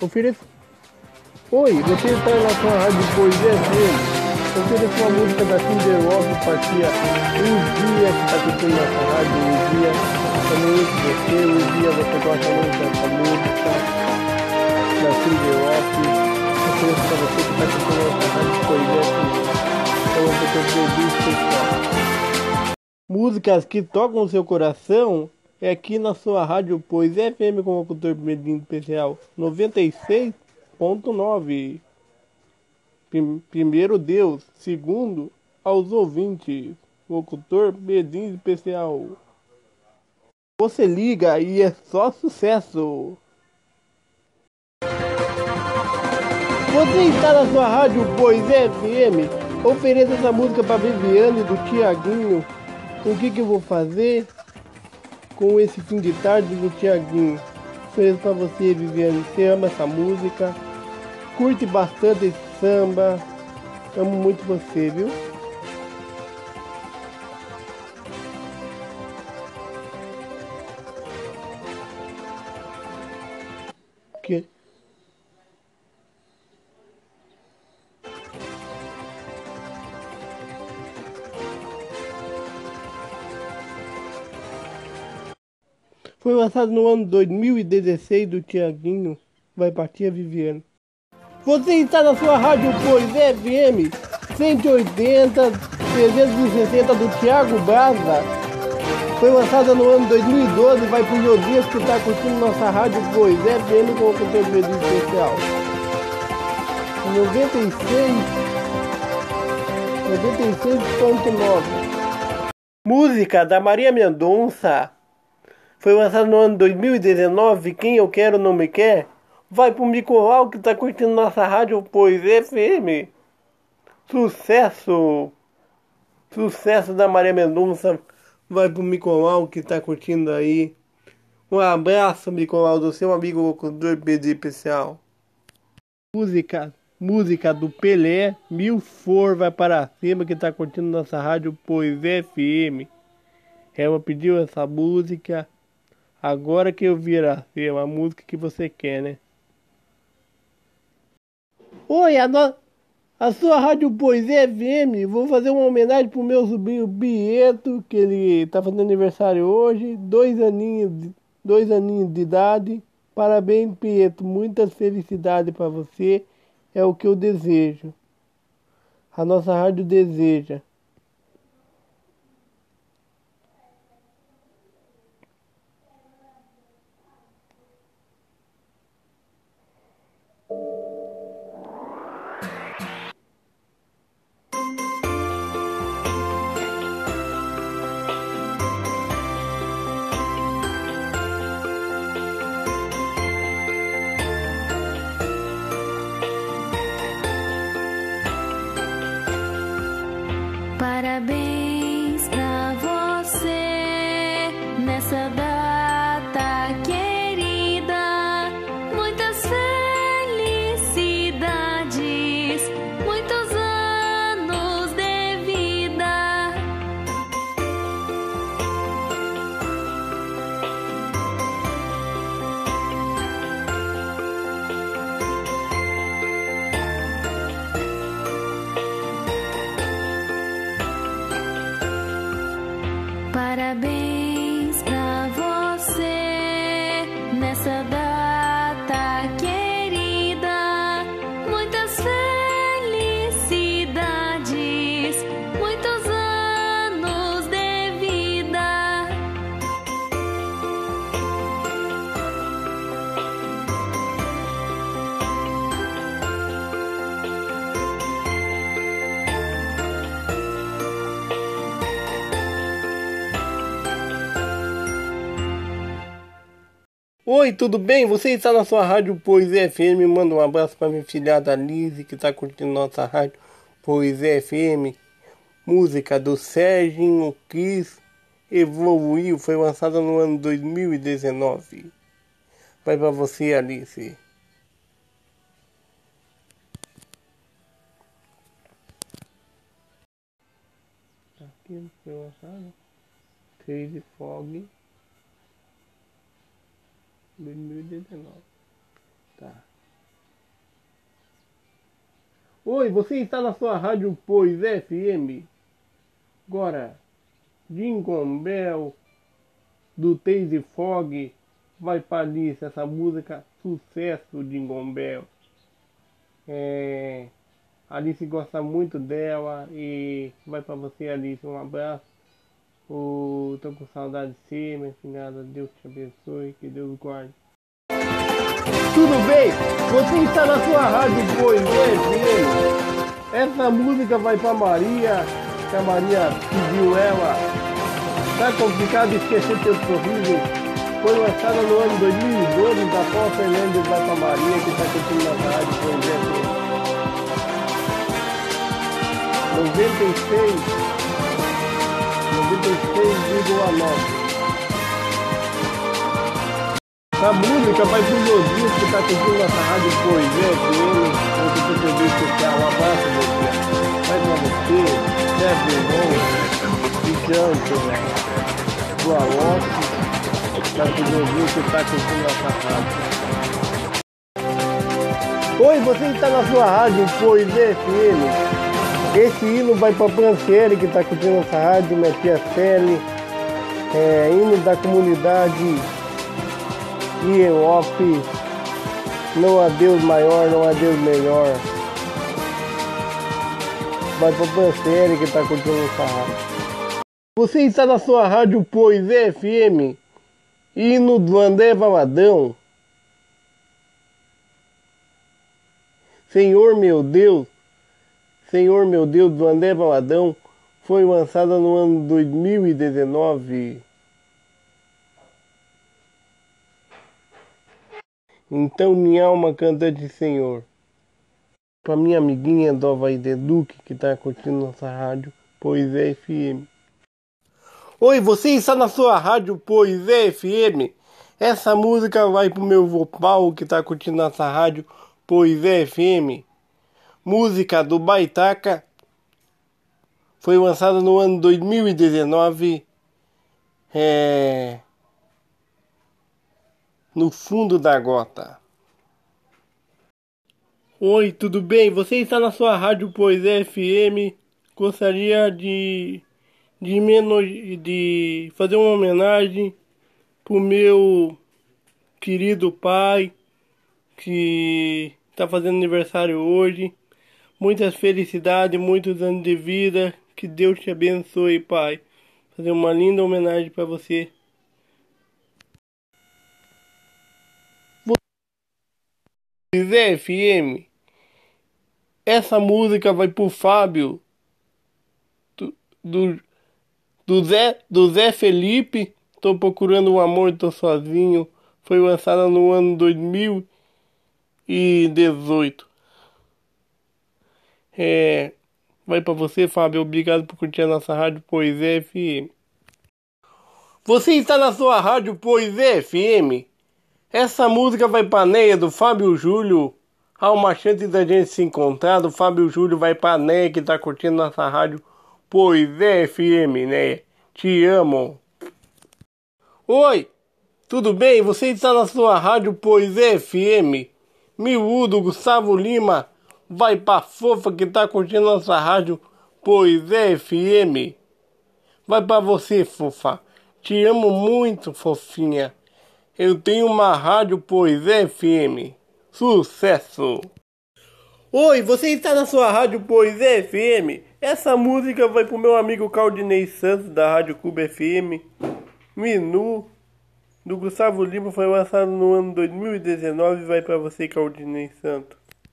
Ofereça. Oi, você está na sua rádio Poesia FM. Ofereça uma música da Cinder Rock, partia Um dia que está curtindo nossa rádio, um dia também você, um dia você gosta muito dessa música da Cinder Rock. Ofereço para você que está curtindo nossa rádio Poesia FM. Então você tem um especial. Músicas que tocam o seu coração é aqui na sua rádio Poesia FM com o locutor Medinho Especial 96.9. Primeiro Deus, segundo aos ouvintes, locutor Medinho Especial. Você liga e é só sucesso. Você está na sua rádio Poesia FM. Ofereça essa música para Viviane do Tiaguinho. O que que eu vou fazer? Com esse fim de tarde do Tiaguinho. Ofereço para você, Viviane. Você ama essa música. Curte bastante esse samba. Amo muito você, viu? Que... Foi lançado no ano 2016 do Tiaguinho. Vai partir a Viviane. Você está na sua rádio Pois FM 180 360 do Thiago Baza. Foi lançada no ano 2012 vai para o Jodias que está curtindo nossa rádio Pois FM com o conteúdo especial. 96 96.9 Música da Maria Mendonça. Foi lançado no ano 2019. Quem eu quero não me quer. Vai pro Micolau que tá curtindo nossa rádio Pois FM. Sucesso! Sucesso da Maria Mendonça. Vai pro Micolau que tá curtindo aí. Um abraço, Micolau, do seu amigo locutor BD especial. Música, música do Pelé, Mil For vai para cima que tá curtindo nossa rádio Pois FM. Ela pediu essa música. Agora que eu virar uma música que você quer, né? Oi, a, no... a sua rádio Poesia FM. Vou fazer uma homenagem pro meu sobrinho Bieto, que ele tá fazendo aniversário hoje. Dois aninhos, dois aninhos de idade. Parabéns, Pieto. Muitas felicidades para você. É o que eu desejo. A nossa rádio deseja. Oi, tudo bem? Você está na sua rádio Poesia FM. Manda um abraço para minha filhada Lise, que está curtindo nossa rádio Poesia FM. Música do Serginho Kiss Evoluiu. Foi lançada no ano 2019. Vai para você, Alice. Aqui foi lançado. Crazy Fog. 2019. Tá. Oi, você está na sua rádio Pois FM? Agora, Jingle Bell, do Taze Fog, vai para Alice essa música, sucesso Jingle Bell. É, Alice gosta muito dela e vai para você Alice, um abraço. Tô com saudade de você, minha filhada. Deus te abençoe, que Deus guarde. Tudo bem? Você está na sua rádio FM. Essa música vai para Maria, que a Maria pediu ela. Tá complicado esquecer teu sorriso. Foi lançada no ano 2012 da Paul Fernandes para Maria, que está curtindo na rádio Pois FM. 96 96,9 a música vai pro Josias que tá curtindo nossa rádio Poesia FM, outro conteúdo especial, um abraço você, vai pra você, Sérgio Irmão, Vicente, do Alonso, tá pro Josias que tá curtindo nossa rádio. Oi, você está na sua rádio Poesia FM. Esse hino vai para Franciele, que está curtindo nossa rádio, tia Celi, é, hino da comunidade e Eop, não há Deus maior, não há Deus melhor. Vai pro Pancelli que tá curtindo essa rádio. Você está na sua rádio Pois FM, hino do André Valadão. Senhor meu Deus, Senhor meu Deus do André Valadão foi lançada no ano 2019. Então minha alma canta de Senhor. Para minha amiguinha do Havaí de Duque que está curtindo nossa rádio Pois é FM. Oi, você está na sua rádio Pois é FM? Essa música vai pro meu vô Paulo que está curtindo nossa rádio Pois é FM. Música do Baitaca. Foi lançada no ano 2019. É no fundo da gota. Oi, tudo bem? Você está na sua rádio Pois FM. Gostaria de de menos de fazer uma homenagem pro meu querido pai que está fazendo aniversário hoje. Muitas felicidades, muitos anos de vida. Que Deus te abençoe, pai. Fazer uma linda homenagem para você. Zé FM. Essa música vai pro Fábio do, do, do, Zé, do Zé Felipe. Tô procurando um amor, tô sozinho. Foi lançada no ano 2018. É, vai para você, Fábio. Obrigado por curtir a nossa rádio Poesia FM. Você está na sua rádio Poesia FM? Essa música vai pra Neia do Fábio Júlio. Há uma chance da gente se encontrar. Do Fábio Júlio vai pra Neia que tá curtindo nossa rádio. Pois é, FM, né? Te amo. Oi, tudo bem? Você está na sua rádio Pois é, FM. Miúdo Gustavo Lima vai pra fofa que tá curtindo nossa rádio Pois é, FM. Vai pra você, fofa. Te amo muito, fofinha. Eu tenho uma rádio Pois FM. Sucesso! Oi, você está na sua rádio Pois FM? Essa música vai pro meu amigo Caldinei Santos da Rádio Cuba FM. Minu do Gustavo Lima foi lançado no ano 2019 e vai para você Caldinei Santos.